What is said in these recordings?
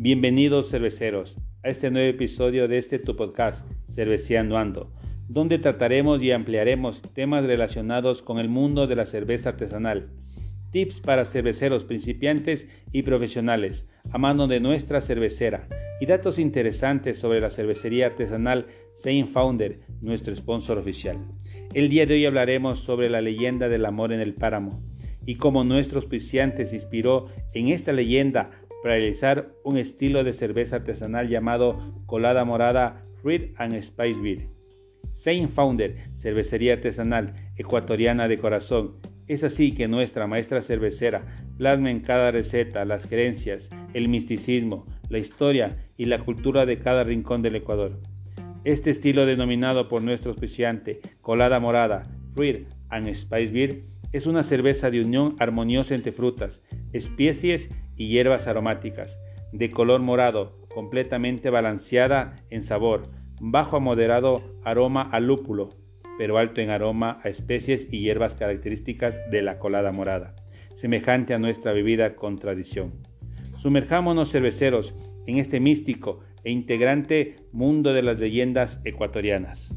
Bienvenidos cerveceros a este nuevo episodio de este tu podcast, Cerveceando Ando, donde trataremos y ampliaremos temas relacionados con el mundo de la cerveza artesanal, tips para cerveceros principiantes y profesionales, a mano de nuestra cervecera, y datos interesantes sobre la cervecería artesanal Saint Founder, nuestro sponsor oficial. El día de hoy hablaremos sobre la leyenda del amor en el páramo y cómo nuestro auspiciante se inspiró en esta leyenda para realizar un estilo de cerveza artesanal llamado colada morada Fruit and Spice Beer. Saint Founder, cervecería artesanal ecuatoriana de corazón. Es así que nuestra maestra cervecera plasma en cada receta las creencias, el misticismo, la historia y la cultura de cada rincón del Ecuador. Este estilo denominado por nuestro auspiciante colada morada, Fruit and Spice Beer, es una cerveza de unión armoniosa entre frutas, especies y hierbas aromáticas, de color morado, completamente balanceada en sabor, bajo a moderado aroma a lúpulo, pero alto en aroma a especies y hierbas características de la colada morada, semejante a nuestra bebida con tradición. Sumerjámonos cerveceros en este místico e integrante mundo de las leyendas ecuatorianas.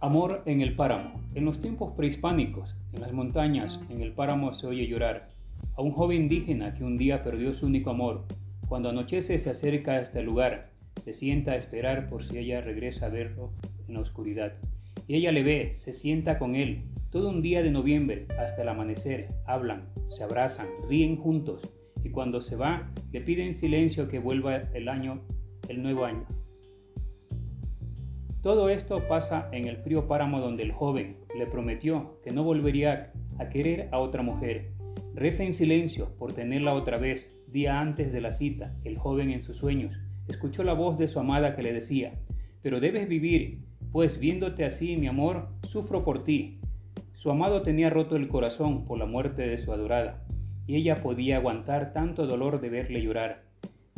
Amor en el páramo. En los tiempos prehispánicos, en las montañas, en el páramo se oye llorar a un joven indígena que un día perdió su único amor. Cuando anochece se acerca a este lugar, se sienta a esperar por si ella regresa a verlo en la oscuridad. Y ella le ve, se sienta con él, todo un día de noviembre hasta el amanecer, hablan, se abrazan, ríen juntos, y cuando se va, le piden silencio que vuelva el año, el nuevo año. Todo esto pasa en el frío páramo donde el joven le prometió que no volvería a querer a otra mujer. Reza en silencio por tenerla otra vez. Día antes de la cita, el joven en sus sueños escuchó la voz de su amada que le decía, pero debes vivir, pues viéndote así, mi amor, sufro por ti. Su amado tenía roto el corazón por la muerte de su adorada, y ella podía aguantar tanto dolor de verle llorar.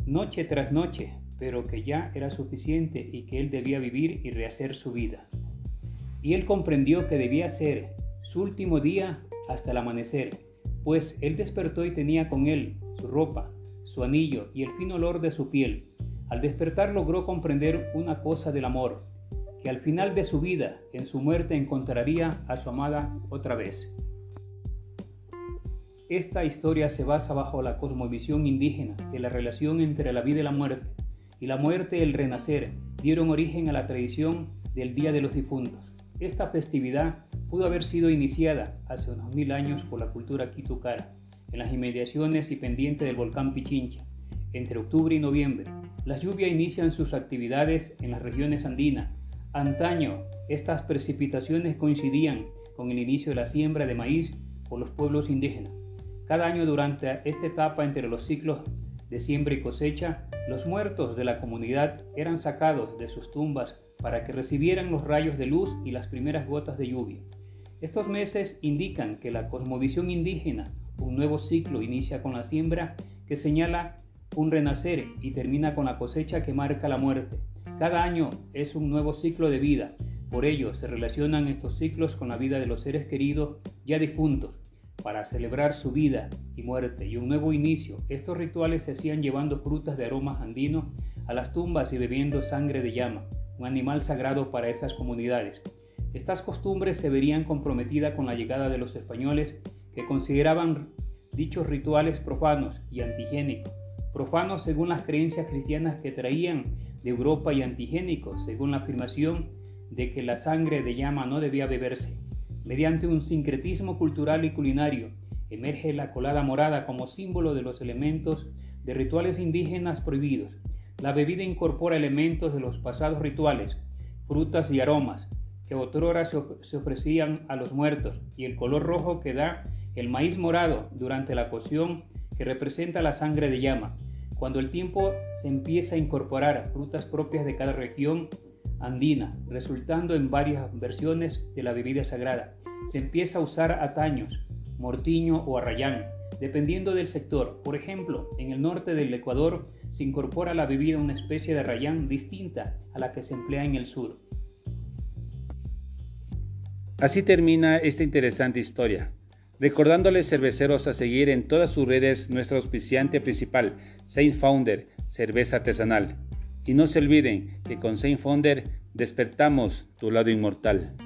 Noche tras noche, pero que ya era suficiente y que él debía vivir y rehacer su vida. Y él comprendió que debía ser su último día hasta el amanecer, pues él despertó y tenía con él su ropa, su anillo y el fino olor de su piel. Al despertar logró comprender una cosa del amor, que al final de su vida, en su muerte, encontraría a su amada otra vez. Esta historia se basa bajo la cosmovisión indígena de la relación entre la vida y la muerte, y la muerte y el renacer dieron origen a la tradición del Día de los Difuntos. Esta festividad pudo haber sido iniciada hace unos mil años por la cultura quitucara, en las inmediaciones y pendiente del volcán Pichincha. Entre octubre y noviembre, las lluvias inician sus actividades en las regiones andinas. Antaño, estas precipitaciones coincidían con el inicio de la siembra de maíz por los pueblos indígenas. Cada año durante esta etapa entre los ciclos de siembra y cosecha, los muertos de la comunidad eran sacados de sus tumbas para que recibieran los rayos de luz y las primeras gotas de lluvia. Estos meses indican que la cosmovisión indígena, un nuevo ciclo inicia con la siembra que señala un renacer y termina con la cosecha que marca la muerte. Cada año es un nuevo ciclo de vida, por ello se relacionan estos ciclos con la vida de los seres queridos ya difuntos, para celebrar su vida y muerte y un nuevo inicio. Estos rituales se hacían llevando frutas de aromas andinos a las tumbas y bebiendo sangre de llama, un animal sagrado para esas comunidades. Estas costumbres se verían comprometidas con la llegada de los españoles que consideraban dichos rituales profanos y antigénicos. Profanos según las creencias cristianas que traían de Europa y antigénicos según la afirmación de que la sangre de llama no debía beberse. Mediante un sincretismo cultural y culinario, emerge la colada morada como símbolo de los elementos de rituales indígenas prohibidos. La bebida incorpora elementos de los pasados rituales, frutas y aromas que otrora se ofrecían a los muertos y el color rojo que da el maíz morado durante la cocción que representa la sangre de llama. Cuando el tiempo se empieza a incorporar frutas propias de cada región andina, resultando en varias versiones de la bebida sagrada. Se empieza a usar ataños, mortiño o arrayán, dependiendo del sector. Por ejemplo, en el norte del Ecuador se incorpora a la bebida una especie de arrayán distinta a la que se emplea en el sur. Así termina esta interesante historia. Recordándoles cerveceros a seguir en todas sus redes nuestro auspiciante principal, Saint Founder, cerveza artesanal. Y no se olviden que con Saint Founder despertamos tu lado inmortal.